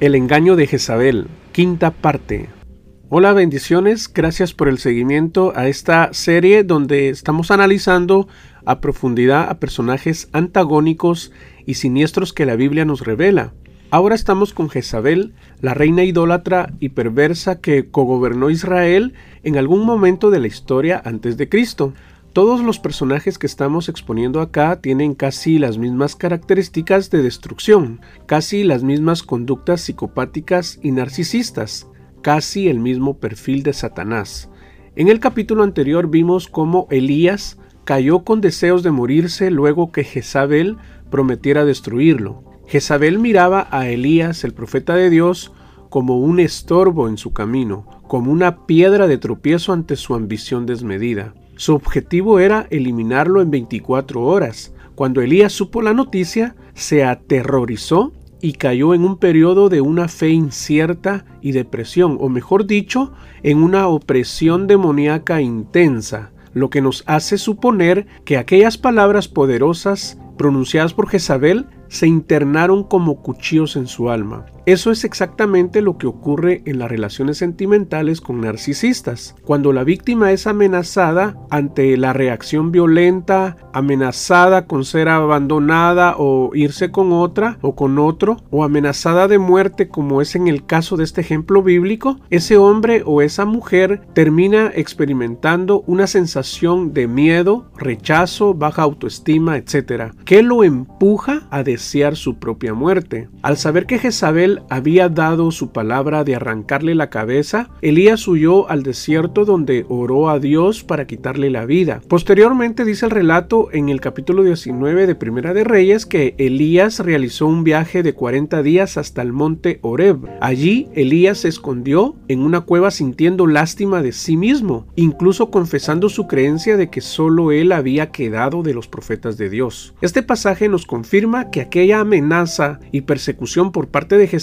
El engaño de Jezabel, quinta parte. Hola bendiciones, gracias por el seguimiento a esta serie donde estamos analizando a profundidad a personajes antagónicos y siniestros que la Biblia nos revela. Ahora estamos con Jezabel, la reina idólatra y perversa que cogobernó Israel en algún momento de la historia antes de Cristo. Todos los personajes que estamos exponiendo acá tienen casi las mismas características de destrucción, casi las mismas conductas psicopáticas y narcisistas, casi el mismo perfil de Satanás. En el capítulo anterior vimos cómo Elías cayó con deseos de morirse luego que Jezabel prometiera destruirlo. Jezabel miraba a Elías, el profeta de Dios, como un estorbo en su camino, como una piedra de tropiezo ante su ambición desmedida. Su objetivo era eliminarlo en 24 horas. Cuando Elías supo la noticia, se aterrorizó y cayó en un periodo de una fe incierta y depresión, o mejor dicho, en una opresión demoníaca intensa, lo que nos hace suponer que aquellas palabras poderosas pronunciadas por Jezabel se internaron como cuchillos en su alma. Eso es exactamente lo que ocurre en las relaciones sentimentales con narcisistas. Cuando la víctima es amenazada ante la reacción violenta, amenazada con ser abandonada o irse con otra o con otro, o amenazada de muerte como es en el caso de este ejemplo bíblico, ese hombre o esa mujer termina experimentando una sensación de miedo, rechazo, baja autoestima, etc., que lo empuja a su propia muerte. Al saber que Jezabel había dado su palabra de arrancarle la cabeza, Elías huyó al desierto donde oró a Dios para quitarle la vida. Posteriormente dice el relato en el capítulo 19 de Primera de Reyes que Elías realizó un viaje de 40 días hasta el monte Oreb. Allí Elías se escondió en una cueva sintiendo lástima de sí mismo, incluso confesando su creencia de que solo él había quedado de los profetas de Dios. Este pasaje nos confirma que aquella amenaza y persecución por parte de Jesús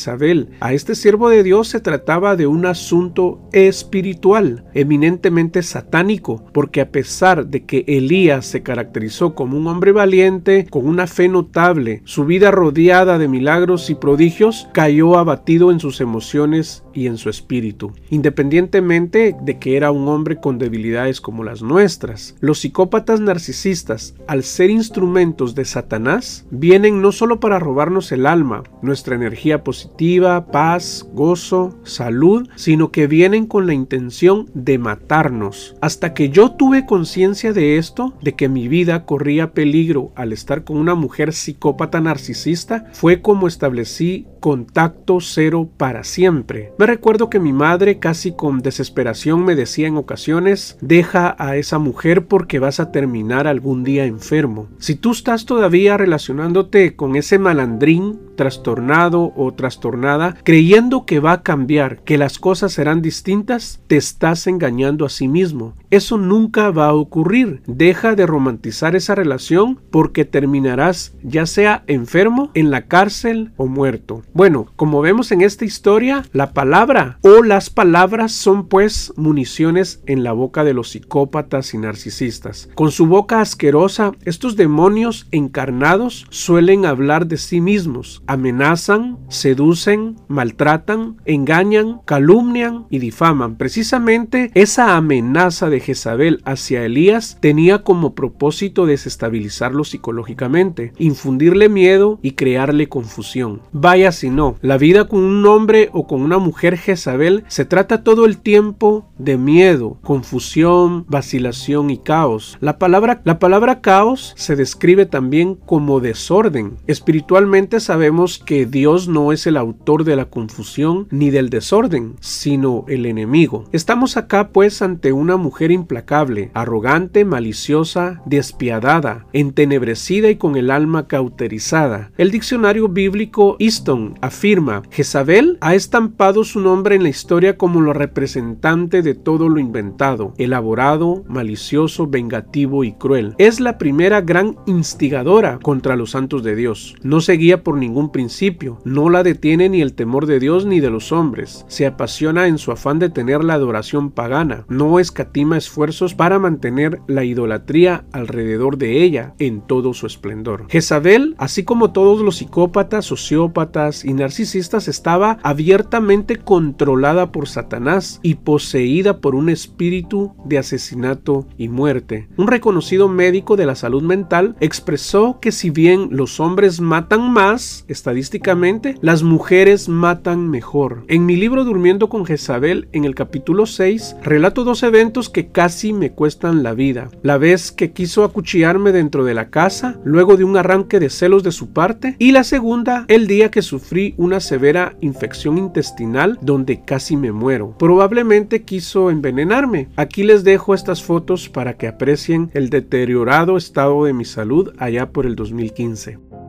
a este siervo de Dios se trataba de un asunto espiritual, eminentemente satánico, porque a pesar de que Elías se caracterizó como un hombre valiente, con una fe notable, su vida rodeada de milagros y prodigios, cayó abatido en sus emociones y en su espíritu, independientemente de que era un hombre con debilidades como las nuestras. Los psicópatas narcisistas, al ser instrumentos de Satanás, vienen no solo para robarnos el alma, nuestra energía positiva, paz, gozo, salud, sino que vienen con la intención de matarnos. Hasta que yo tuve conciencia de esto, de que mi vida corría peligro al estar con una mujer psicópata narcisista, fue como establecí contacto cero para siempre. Recuerdo que mi madre casi con desesperación me decía en ocasiones, deja a esa mujer porque vas a terminar algún día enfermo. Si tú estás todavía relacionándote con ese malandrín trastornado o trastornada, creyendo que va a cambiar, que las cosas serán distintas, te estás engañando a sí mismo. Eso nunca va a ocurrir. Deja de romantizar esa relación porque terminarás ya sea enfermo, en la cárcel o muerto. Bueno, como vemos en esta historia, la palabra o las palabras son pues municiones en la boca de los psicópatas y narcisistas. Con su boca asquerosa, estos demonios encarnados suelen hablar de sí mismos, amenazan, seducen, maltratan, engañan, calumnian y difaman. Precisamente esa amenaza de Jezabel hacia Elías tenía como propósito desestabilizarlo psicológicamente, infundirle miedo y crearle confusión. Vaya si no, la vida con un hombre o con una mujer Jezabel se trata todo el tiempo de miedo, confusión, vacilación y caos. La palabra, la palabra caos se describe también como desorden. Espiritualmente sabemos que Dios no es el autor de la confusión ni del desorden, sino el enemigo. Estamos acá pues ante una mujer implacable, arrogante, maliciosa, despiadada, entenebrecida y con el alma cauterizada. El diccionario bíblico Easton afirma, Jezabel ha estampado su nombre en la historia como lo representante de todo lo inventado, elaborado, malicioso, vengativo y cruel. Es la primera gran instigadora contra los santos de Dios. No seguía por ningún un principio. No la detiene ni el temor de Dios ni de los hombres. Se apasiona en su afán de tener la adoración pagana. No escatima esfuerzos para mantener la idolatría alrededor de ella en todo su esplendor. Jezabel, así como todos los psicópatas, sociópatas y narcisistas, estaba abiertamente controlada por Satanás y poseída por un espíritu de asesinato y muerte. Un reconocido médico de la salud mental expresó que si bien los hombres matan más, estadísticamente, las mujeres matan mejor. En mi libro Durmiendo con Jezabel, en el capítulo 6, relato dos eventos que casi me cuestan la vida. La vez que quiso acuchillarme dentro de la casa, luego de un arranque de celos de su parte, y la segunda, el día que sufrí una severa infección intestinal donde casi me muero. Probablemente quiso envenenarme. Aquí les dejo estas fotos para que aprecien el deteriorado estado de mi salud allá por el 2015.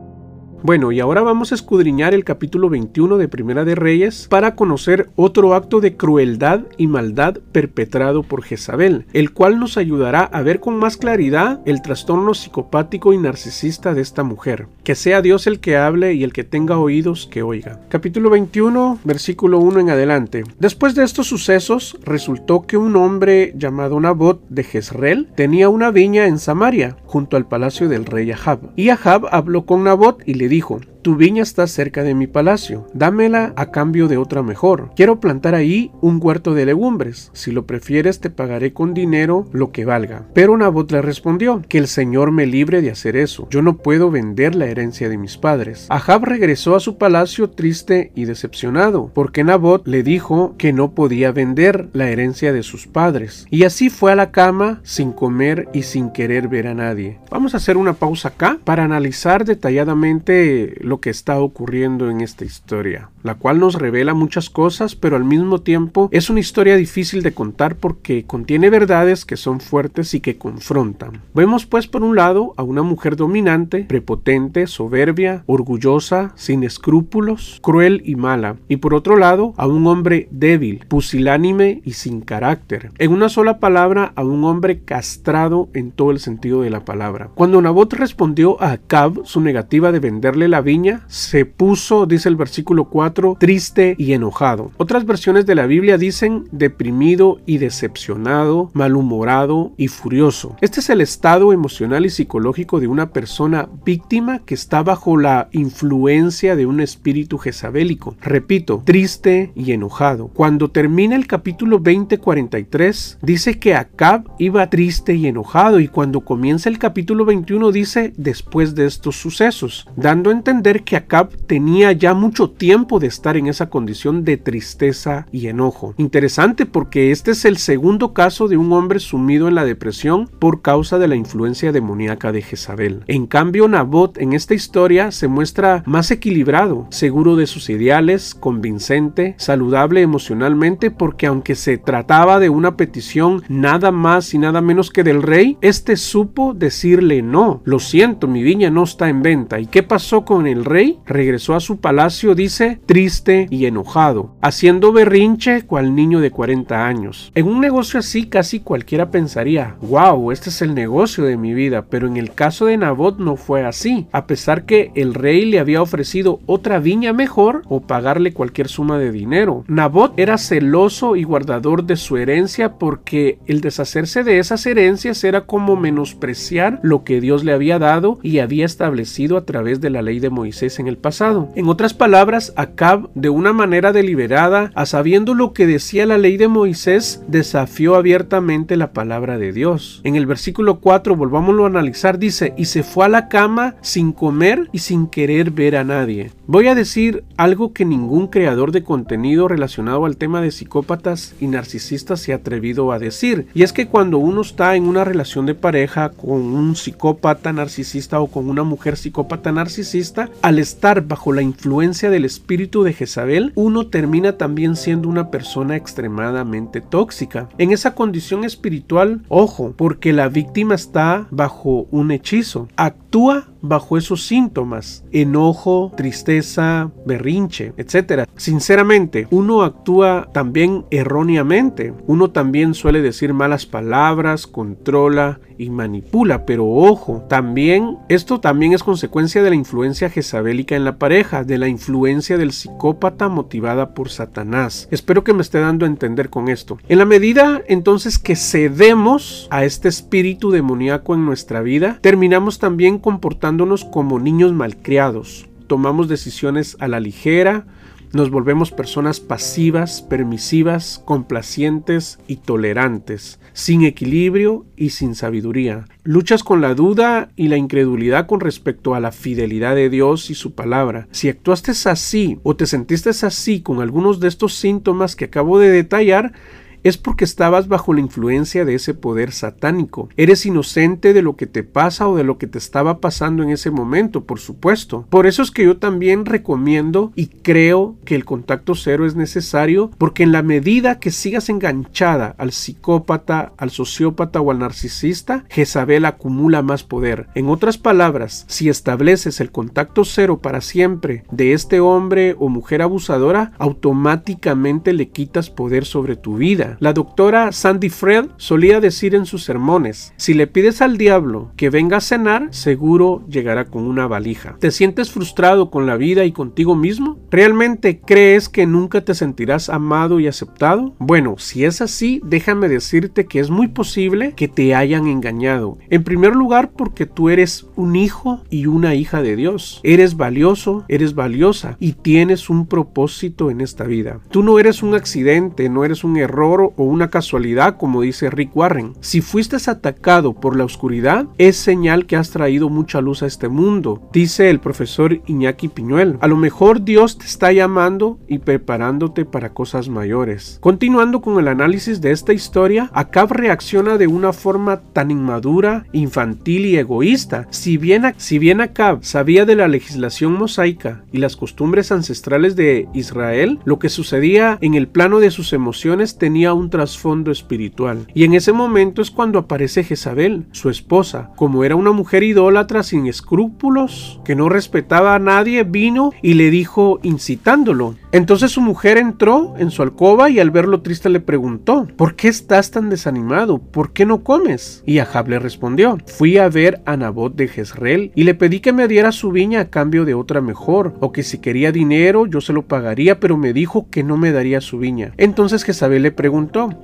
Bueno, y ahora vamos a escudriñar el capítulo 21 de Primera de Reyes para conocer otro acto de crueldad y maldad perpetrado por Jezabel, el cual nos ayudará a ver con más claridad el trastorno psicopático y narcisista de esta mujer. Que sea Dios el que hable y el que tenga oídos que oiga. Capítulo 21, versículo 1 en adelante. Después de estos sucesos, resultó que un hombre llamado Nabot de Jezreel tenía una viña en Samaria, junto al palacio del rey Ahab. Y Ahab habló con Nabot y le dijo, tu viña está cerca de mi palacio, dámela a cambio de otra mejor. Quiero plantar ahí un huerto de legumbres. Si lo prefieres te pagaré con dinero lo que valga. Pero Nabot le respondió, que el Señor me libre de hacer eso. Yo no puedo vender la herencia de mis padres. Ahab regresó a su palacio triste y decepcionado, porque Nabot le dijo que no podía vender la herencia de sus padres. Y así fue a la cama sin comer y sin querer ver a nadie. Vamos a hacer una pausa acá para analizar detalladamente lo que está ocurriendo en esta historia, la cual nos revela muchas cosas, pero al mismo tiempo es una historia difícil de contar porque contiene verdades que son fuertes y que confrontan. Vemos pues por un lado a una mujer dominante, prepotente, soberbia, orgullosa, sin escrúpulos, cruel y mala, y por otro lado a un hombre débil, pusilánime y sin carácter. En una sola palabra, a un hombre castrado en todo el sentido de la palabra. Cuando Nabot respondió a Acab su negativa de venderle la viña, se puso, dice el versículo 4, triste y enojado. Otras versiones de la Biblia dicen deprimido y decepcionado, malhumorado y furioso. Este es el estado emocional y psicológico de una persona víctima que está bajo la influencia de un espíritu jezabélico. Repito, triste y enojado. Cuando termina el capítulo 20:43, dice que Acab iba triste y enojado y cuando comienza el capítulo 21 dice después de estos sucesos, dando a entender que Acab tenía ya mucho tiempo de estar en esa condición de tristeza y enojo. Interesante porque este es el segundo caso de un hombre sumido en la depresión por causa de la influencia demoníaca de Jezabel. En cambio, Nabot en esta historia se muestra más equilibrado, seguro de sus ideales, convincente, saludable emocionalmente porque aunque se trataba de una petición nada más y nada menos que del rey, este supo decirle no, lo siento, mi viña no está en venta. ¿Y qué pasó con el rey regresó a su palacio, dice, triste y enojado, haciendo berrinche cual niño de 40 años. En un negocio así casi cualquiera pensaría, wow, este es el negocio de mi vida, pero en el caso de Nabot no fue así, a pesar que el rey le había ofrecido otra viña mejor o pagarle cualquier suma de dinero. Nabot era celoso y guardador de su herencia porque el deshacerse de esas herencias era como menospreciar lo que Dios le había dado y había establecido a través de la ley de Moisés en el pasado. En otras palabras, Acab, de una manera deliberada, a sabiendo lo que decía la ley de Moisés, desafió abiertamente la palabra de Dios. En el versículo 4, volvámoslo a analizar, dice, y se fue a la cama sin comer y sin querer ver a nadie. Voy a decir algo que ningún creador de contenido relacionado al tema de psicópatas y narcisistas se ha atrevido a decir, y es que cuando uno está en una relación de pareja con un psicópata narcisista o con una mujer psicópata narcisista, al estar bajo la influencia del espíritu de Jezabel, uno termina también siendo una persona extremadamente tóxica. En esa condición espiritual, ojo, porque la víctima está bajo un hechizo, actúa bajo esos síntomas, enojo, tristeza, berrinche, etc. Sinceramente, uno actúa también erróneamente, uno también suele decir malas palabras, controla y manipula, pero ojo, también esto también es consecuencia de la influencia jezabélica en la pareja, de la influencia del psicópata motivada por Satanás. Espero que me esté dando a entender con esto. En la medida entonces que cedemos a este espíritu demoníaco en nuestra vida, terminamos también comportándonos como niños malcriados. Tomamos decisiones a la ligera, nos volvemos personas pasivas, permisivas, complacientes y tolerantes, sin equilibrio y sin sabiduría. Luchas con la duda y la incredulidad con respecto a la fidelidad de Dios y su palabra. Si actuaste así o te sentiste así con algunos de estos síntomas que acabo de detallar, es porque estabas bajo la influencia de ese poder satánico. Eres inocente de lo que te pasa o de lo que te estaba pasando en ese momento, por supuesto. Por eso es que yo también recomiendo y creo que el contacto cero es necesario porque en la medida que sigas enganchada al psicópata, al sociópata o al narcisista, Jezabel acumula más poder. En otras palabras, si estableces el contacto cero para siempre de este hombre o mujer abusadora, automáticamente le quitas poder sobre tu vida la doctora Sandy Fred solía decir en sus sermones, si le pides al diablo que venga a cenar, seguro llegará con una valija. ¿Te sientes frustrado con la vida y contigo mismo? ¿Realmente crees que nunca te sentirás amado y aceptado? Bueno, si es así, déjame decirte que es muy posible que te hayan engañado. En primer lugar, porque tú eres un hijo y una hija de Dios. Eres valioso, eres valiosa y tienes un propósito en esta vida. Tú no eres un accidente, no eres un error o una casualidad, como dice Rick Warren. Si fuiste atacado por la oscuridad, es señal que has traído mucha luz a este mundo, dice el profesor Iñaki Piñuel. A lo mejor Dios te está llamando y preparándote para cosas mayores. Continuando con el análisis de esta historia, Acab reacciona de una forma tan inmadura, infantil y egoísta. Si bien, si bien Acab sabía de la legislación mosaica y las costumbres ancestrales de Israel, lo que sucedía en el plano de sus emociones tenía un trasfondo espiritual. Y en ese momento es cuando aparece Jezabel, su esposa. Como era una mujer idólatra sin escrúpulos, que no respetaba a nadie, vino y le dijo incitándolo. Entonces su mujer entró en su alcoba y al verlo triste le preguntó, ¿por qué estás tan desanimado? ¿Por qué no comes? Y Ahab le respondió, fui a ver a Nabot de Jezreel y le pedí que me diera su viña a cambio de otra mejor, o que si quería dinero yo se lo pagaría, pero me dijo que no me daría su viña. Entonces Jezabel le preguntó,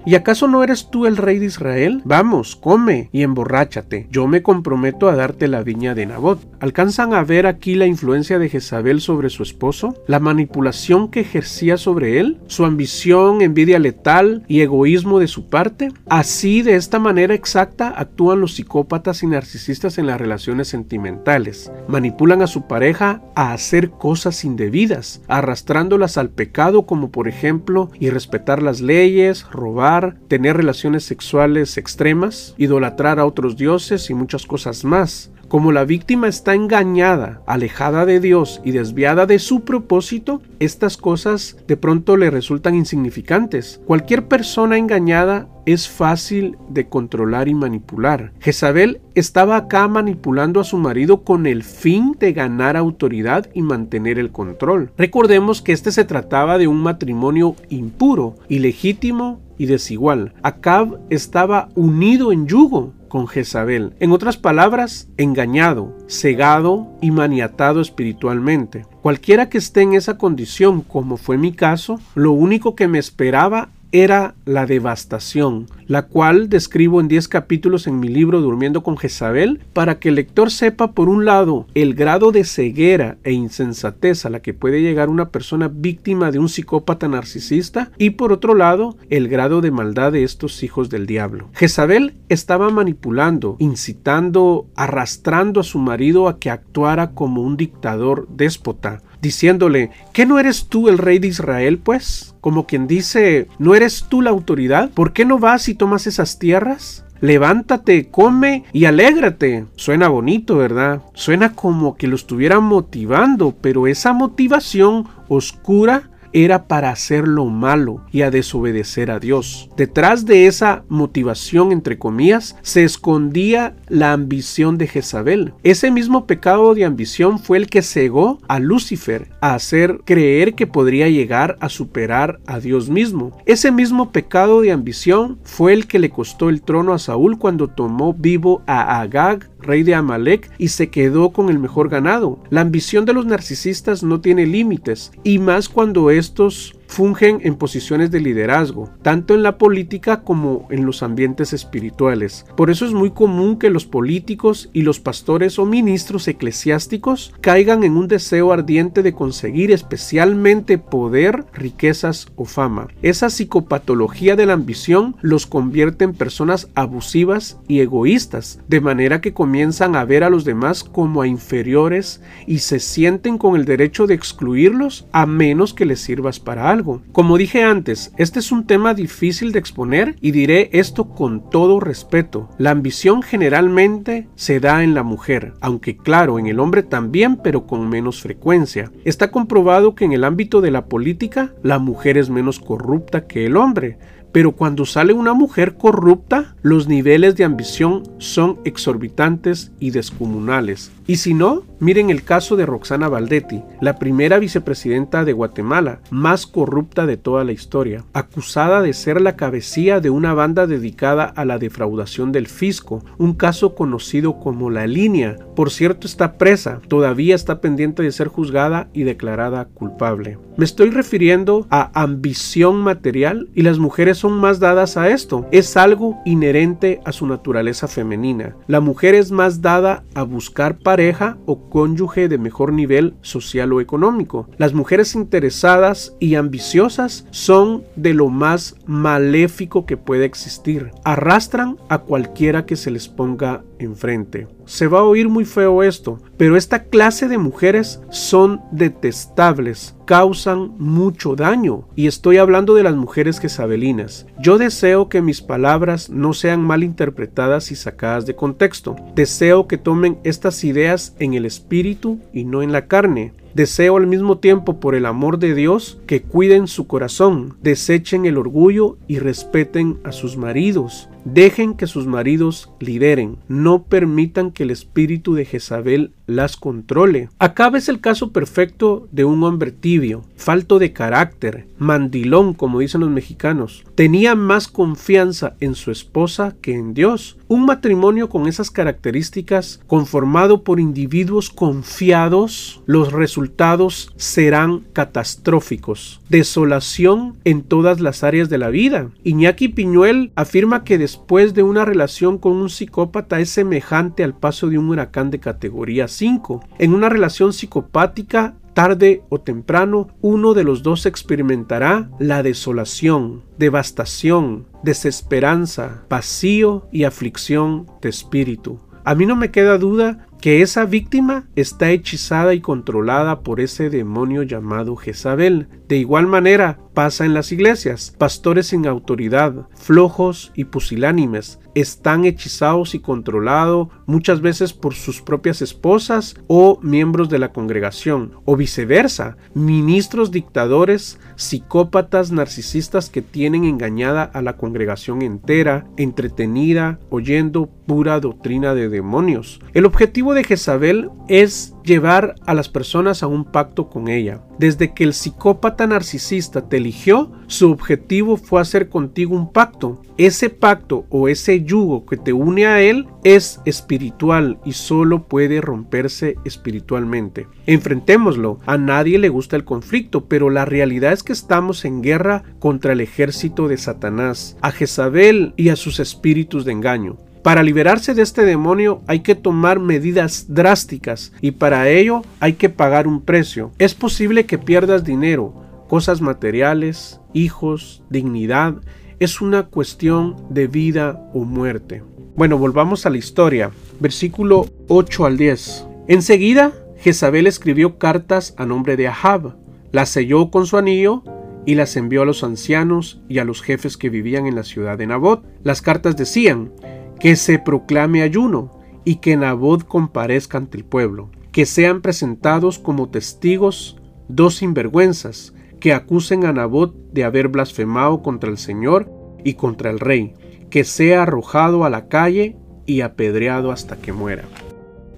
¿Y acaso no eres tú el rey de Israel? Vamos, come y emborráchate. Yo me comprometo a darte la viña de Nabot. ¿Alcanzan a ver aquí la influencia de Jezabel sobre su esposo? ¿La manipulación que ejercía sobre él? ¿Su ambición, envidia letal y egoísmo de su parte? Así, de esta manera exacta, actúan los psicópatas y narcisistas en las relaciones sentimentales. Manipulan a su pareja a hacer cosas indebidas, arrastrándolas al pecado como por ejemplo irrespetar las leyes, robar, tener relaciones sexuales extremas, idolatrar a otros dioses y muchas cosas más. Como la víctima está engañada, alejada de Dios y desviada de su propósito, estas cosas de pronto le resultan insignificantes. Cualquier persona engañada es fácil de controlar y manipular. Jezabel estaba acá manipulando a su marido con el fin de ganar autoridad y mantener el control. Recordemos que este se trataba de un matrimonio impuro, ilegítimo y desigual. Acab estaba unido en yugo con Jezabel. En otras palabras, engañado, cegado y maniatado espiritualmente. Cualquiera que esté en esa condición, como fue mi caso, lo único que me esperaba era la devastación, la cual describo en 10 capítulos en mi libro Durmiendo con Jezabel, para que el lector sepa, por un lado, el grado de ceguera e insensatez a la que puede llegar una persona víctima de un psicópata narcisista, y por otro lado, el grado de maldad de estos hijos del diablo. Jezabel estaba manipulando, incitando, arrastrando a su marido a que actuara como un dictador déspota, diciéndole, ¿qué no eres tú el rey de Israel, pues? Como quien dice, ¿no eres tú la autoridad? ¿Por qué no vas y tomas esas tierras? Levántate, come y alégrate. Suena bonito, ¿verdad? Suena como que lo estuviera motivando, pero esa motivación oscura era para hacer lo malo y a desobedecer a Dios. Detrás de esa motivación, entre comillas, se escondía la ambición de Jezabel. Ese mismo pecado de ambición fue el que cegó a Lucifer a hacer creer que podría llegar a superar a Dios mismo. Ese mismo pecado de ambición fue el que le costó el trono a Saúl cuando tomó vivo a Agag rey de Amalek, y se quedó con el mejor ganado. La ambición de los narcisistas no tiene límites, y más cuando estos fungen en posiciones de liderazgo, tanto en la política como en los ambientes espirituales. Por eso es muy común que los políticos y los pastores o ministros eclesiásticos caigan en un deseo ardiente de conseguir especialmente poder, riquezas o fama. Esa psicopatología de la ambición los convierte en personas abusivas y egoístas, de manera que comienzan a ver a los demás como a inferiores y se sienten con el derecho de excluirlos a menos que les sirvas para algo. Como dije antes, este es un tema difícil de exponer y diré esto con todo respeto. La ambición generalmente se da en la mujer, aunque claro, en el hombre también, pero con menos frecuencia. Está comprobado que en el ámbito de la política, la mujer es menos corrupta que el hombre, pero cuando sale una mujer corrupta, los niveles de ambición son exorbitantes y descomunales. Y si no, miren el caso de Roxana Valdetti, la primera vicepresidenta de Guatemala, más corrupta de toda la historia, acusada de ser la cabecilla de una banda dedicada a la defraudación del fisco, un caso conocido como la línea. Por cierto, está presa, todavía está pendiente de ser juzgada y declarada culpable. Me estoy refiriendo a ambición material y las mujeres son más dadas a esto. Es algo inherente a su naturaleza femenina. La mujer es más dada a buscar pareja o cónyuge de mejor nivel social o económico. Las mujeres interesadas y ambiciosas son de lo más maléfico que puede existir. Arrastran a cualquiera que se les ponga enfrente. Se va a oír muy feo esto, pero esta clase de mujeres son detestables, causan mucho daño, y estoy hablando de las mujeres jezabelinas. Yo deseo que mis palabras no sean mal interpretadas y sacadas de contexto. Deseo que tomen estas ideas en el espíritu y no en la carne. Deseo al mismo tiempo, por el amor de Dios, que cuiden su corazón, desechen el orgullo y respeten a sus maridos. Dejen que sus maridos lideren, no permitan que el espíritu de Jezabel las controle. Acá ves el caso perfecto de un hombre tibio, falto de carácter, mandilón como dicen los mexicanos. Tenía más confianza en su esposa que en Dios. Un matrimonio con esas características, conformado por individuos confiados, los resultados serán catastróficos. Desolación en todas las áreas de la vida. Iñaki Piñuel afirma que después de una relación con un psicópata es semejante al paso de un huracán de categoría 5. En una relación psicopática, tarde o temprano, uno de los dos experimentará la desolación, devastación, desesperanza, vacío y aflicción de espíritu. A mí no me queda duda que esa víctima está hechizada y controlada por ese demonio llamado Jezabel. De igual manera pasa en las iglesias. Pastores sin autoridad, flojos y pusilánimes, están hechizados y controlados muchas veces por sus propias esposas o miembros de la congregación, o viceversa, ministros dictadores, psicópatas narcisistas que tienen engañada a la congregación entera, entretenida, oyendo pura doctrina de demonios. El objetivo de Jezabel es llevar a las personas a un pacto con ella. Desde que el psicópata narcisista te eligió, su objetivo fue hacer contigo un pacto. Ese pacto o ese yugo que te une a él es espiritual y solo puede romperse espiritualmente. Enfrentémoslo. A nadie le gusta el conflicto, pero la realidad es que estamos en guerra contra el ejército de Satanás, a Jezabel y a sus espíritus de engaño. Para liberarse de este demonio hay que tomar medidas drásticas y para ello hay que pagar un precio. Es posible que pierdas dinero, cosas materiales, hijos, dignidad. Es una cuestión de vida o muerte. Bueno, volvamos a la historia. Versículo 8 al 10. Enseguida, Jezabel escribió cartas a nombre de Ahab, las selló con su anillo y las envió a los ancianos y a los jefes que vivían en la ciudad de Nabot. Las cartas decían, que se proclame ayuno y que Nabot comparezca ante el pueblo, que sean presentados como testigos dos sinvergüenzas, que acusen a Nabot de haber blasfemado contra el Señor y contra el rey, que sea arrojado a la calle y apedreado hasta que muera.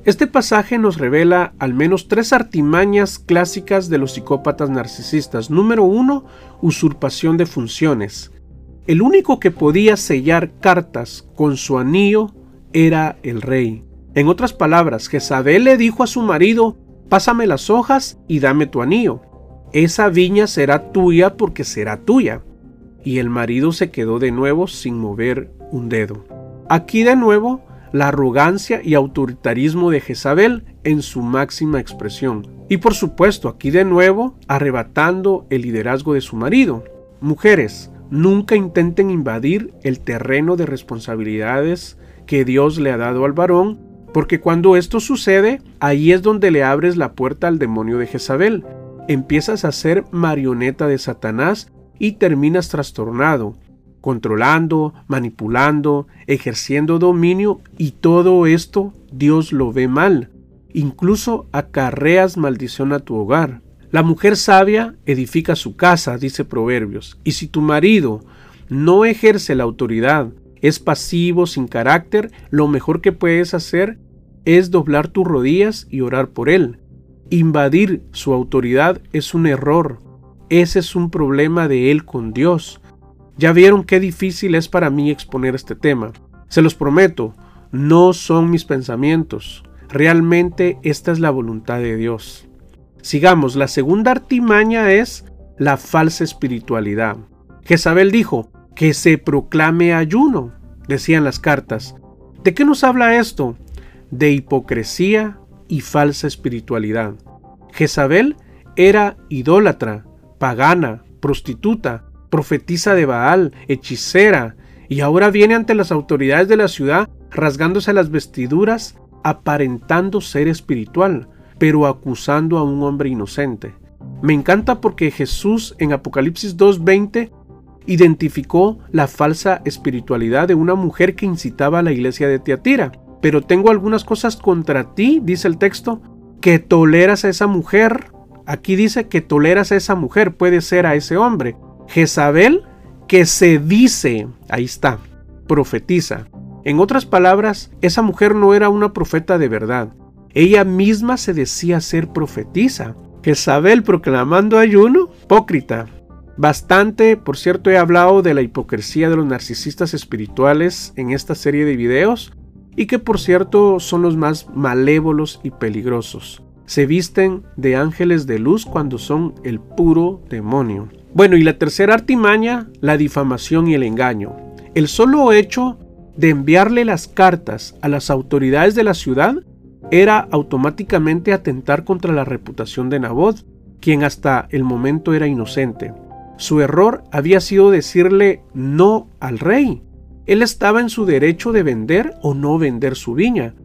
Este pasaje nos revela al menos tres artimañas clásicas de los psicópatas narcisistas. Número uno, usurpación de funciones. El único que podía sellar cartas con su anillo era el rey. En otras palabras, Jezabel le dijo a su marido, pásame las hojas y dame tu anillo. Esa viña será tuya porque será tuya. Y el marido se quedó de nuevo sin mover un dedo. Aquí de nuevo la arrogancia y autoritarismo de Jezabel en su máxima expresión. Y por supuesto, aquí de nuevo, arrebatando el liderazgo de su marido. Mujeres, nunca intenten invadir el terreno de responsabilidades que Dios le ha dado al varón, porque cuando esto sucede, ahí es donde le abres la puerta al demonio de Jezabel. Empiezas a ser marioneta de Satanás y terminas trastornado, controlando, manipulando, ejerciendo dominio y todo esto Dios lo ve mal. Incluso acarreas maldición a tu hogar. La mujer sabia edifica su casa, dice Proverbios, y si tu marido no ejerce la autoridad, es pasivo, sin carácter, lo mejor que puedes hacer es doblar tus rodillas y orar por él. Invadir su autoridad es un error. Ese es un problema de él con Dios. Ya vieron qué difícil es para mí exponer este tema. Se los prometo, no son mis pensamientos. Realmente esta es la voluntad de Dios. Sigamos, la segunda artimaña es la falsa espiritualidad. Jezabel dijo que se proclame ayuno, decían las cartas. ¿De qué nos habla esto? De hipocresía y falsa espiritualidad. Jezabel era idólatra, pagana, prostituta, profetisa de Baal, hechicera, y ahora viene ante las autoridades de la ciudad rasgándose las vestiduras, aparentando ser espiritual, pero acusando a un hombre inocente. Me encanta porque Jesús en Apocalipsis 2.20 identificó la falsa espiritualidad de una mujer que incitaba a la iglesia de Teatira. Pero tengo algunas cosas contra ti, dice el texto, que toleras a esa mujer. Aquí dice que toleras a esa mujer, puede ser a ese hombre. Jezabel que se dice, ahí está, profetiza. En otras palabras, esa mujer no era una profeta de verdad. Ella misma se decía ser profetisa. Jezabel proclamando ayuno, hipócrita. Bastante, por cierto, he hablado de la hipocresía de los narcisistas espirituales en esta serie de videos y que por cierto son los más malévolos y peligrosos. Se visten de ángeles de luz cuando son el puro demonio. Bueno, y la tercera artimaña, la difamación y el engaño. El solo hecho de enviarle las cartas a las autoridades de la ciudad era automáticamente atentar contra la reputación de Nabot, quien hasta el momento era inocente. Su error había sido decirle no al rey. Él estaba en su derecho de vender o no vender su viña.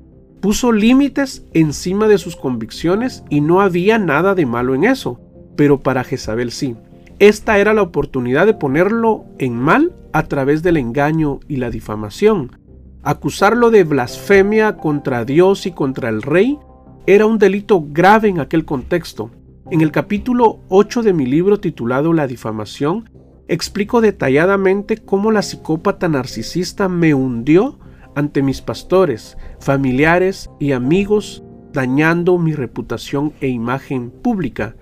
Puso límites encima de sus convicciones y no había nada de malo en eso, pero para Jezabel sí. Esta era la oportunidad de ponerlo en mal a través del engaño y la difamación. Acusarlo de blasfemia contra Dios y contra el rey era un delito grave en aquel contexto. En el capítulo 8 de mi libro titulado La difamación, explico detalladamente cómo la psicópata narcisista me hundió ante mis pastores, familiares y amigos, dañando mi reputación e imagen pública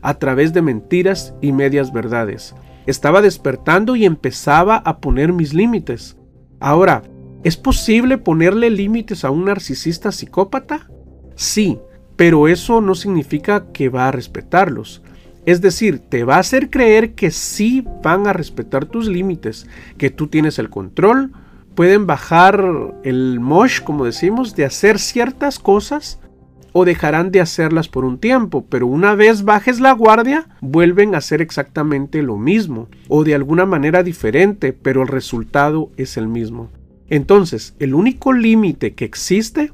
a través de mentiras y medias verdades. Estaba despertando y empezaba a poner mis límites. Ahora, ¿es posible ponerle límites a un narcisista psicópata? Sí, pero eso no significa que va a respetarlos. Es decir, te va a hacer creer que sí van a respetar tus límites, que tú tienes el control, pueden bajar el mosh, como decimos, de hacer ciertas cosas o dejarán de hacerlas por un tiempo, pero una vez bajes la guardia, vuelven a hacer exactamente lo mismo, o de alguna manera diferente, pero el resultado es el mismo. Entonces, el único límite que existe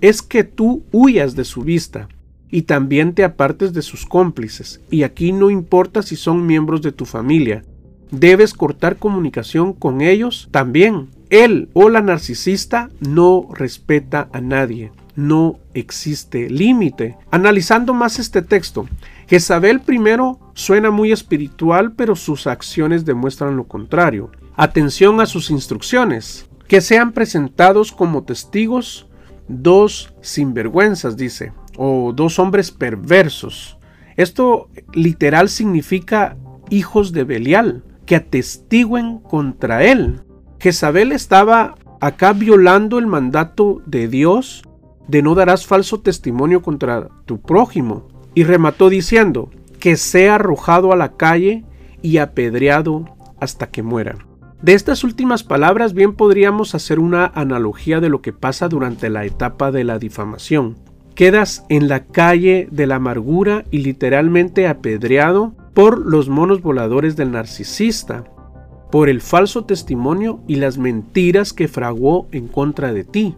es que tú huyas de su vista y también te apartes de sus cómplices, y aquí no importa si son miembros de tu familia, debes cortar comunicación con ellos también. Él o la narcisista no respeta a nadie no existe límite. Analizando más este texto, Jezabel primero suena muy espiritual, pero sus acciones demuestran lo contrario. Atención a sus instrucciones, que sean presentados como testigos dos sinvergüenzas, dice, o dos hombres perversos. Esto literal significa hijos de Belial, que atestiguen contra él. Jezabel estaba acá violando el mandato de Dios de no darás falso testimonio contra tu prójimo. Y remató diciendo, que sea arrojado a la calle y apedreado hasta que muera. De estas últimas palabras bien podríamos hacer una analogía de lo que pasa durante la etapa de la difamación. Quedas en la calle de la amargura y literalmente apedreado por los monos voladores del narcisista, por el falso testimonio y las mentiras que fraguó en contra de ti.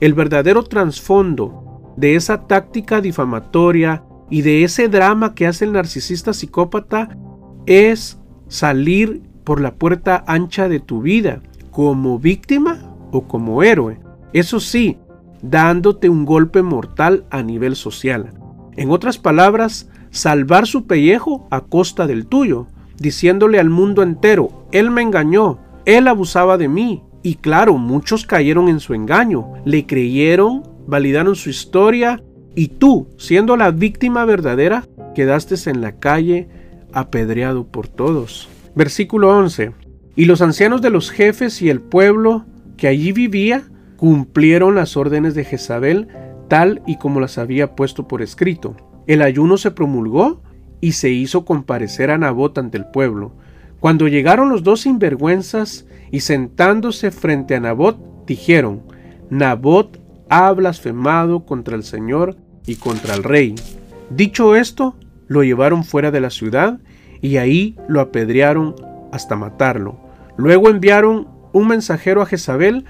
El verdadero trasfondo de esa táctica difamatoria y de ese drama que hace el narcisista psicópata es salir por la puerta ancha de tu vida, como víctima o como héroe. Eso sí, dándote un golpe mortal a nivel social. En otras palabras, salvar su pellejo a costa del tuyo, diciéndole al mundo entero, él me engañó, él abusaba de mí, y claro, muchos cayeron en su engaño, le creyeron, validaron su historia y tú, siendo la víctima verdadera, quedaste en la calle apedreado por todos. Versículo 11. Y los ancianos de los jefes y el pueblo que allí vivía cumplieron las órdenes de Jezabel tal y como las había puesto por escrito. El ayuno se promulgó y se hizo comparecer a Nabot ante el pueblo. Cuando llegaron los dos sinvergüenzas y sentándose frente a Nabot, dijeron, Nabot ha blasfemado contra el Señor y contra el rey. Dicho esto, lo llevaron fuera de la ciudad y ahí lo apedrearon hasta matarlo. Luego enviaron un mensajero a Jezabel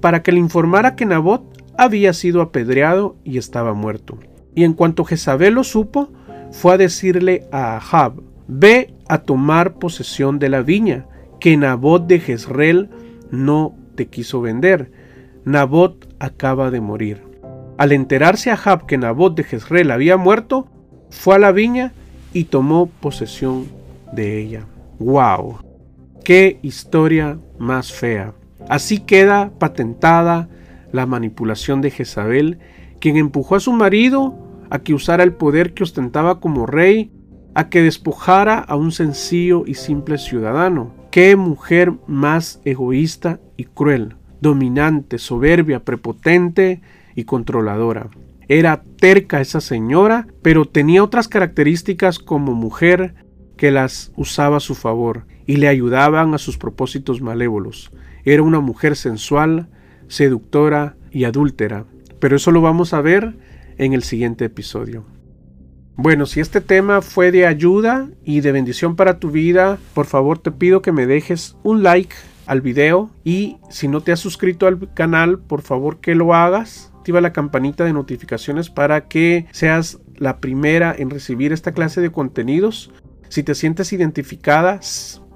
para que le informara que Nabot había sido apedreado y estaba muerto. Y en cuanto Jezabel lo supo, fue a decirle a Ahab, ve a tomar posesión de la viña, que Nabot de Jezreel no te quiso vender. Nabot acaba de morir. Al enterarse Ahab que Nabot de Jezreel había muerto, fue a la viña y tomó posesión de ella. ¡Wow! ¡Qué historia más fea! Así queda patentada la manipulación de Jezabel, quien empujó a su marido a que usara el poder que ostentaba como rey, a que despojara a un sencillo y simple ciudadano. Qué mujer más egoísta y cruel, dominante, soberbia, prepotente y controladora. Era terca esa señora, pero tenía otras características como mujer que las usaba a su favor y le ayudaban a sus propósitos malévolos. Era una mujer sensual, seductora y adúltera. Pero eso lo vamos a ver en el siguiente episodio. Bueno, si este tema fue de ayuda y de bendición para tu vida, por favor te pido que me dejes un like al video y si no te has suscrito al canal, por favor que lo hagas. Activa la campanita de notificaciones para que seas la primera en recibir esta clase de contenidos. Si te sientes identificada,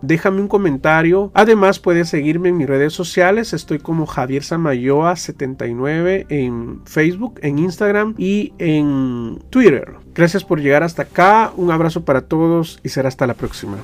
déjame un comentario. Además, puedes seguirme en mis redes sociales. Estoy como Javier Samayoa79 en Facebook, en Instagram y en Twitter. Gracias por llegar hasta acá. Un abrazo para todos y será hasta la próxima.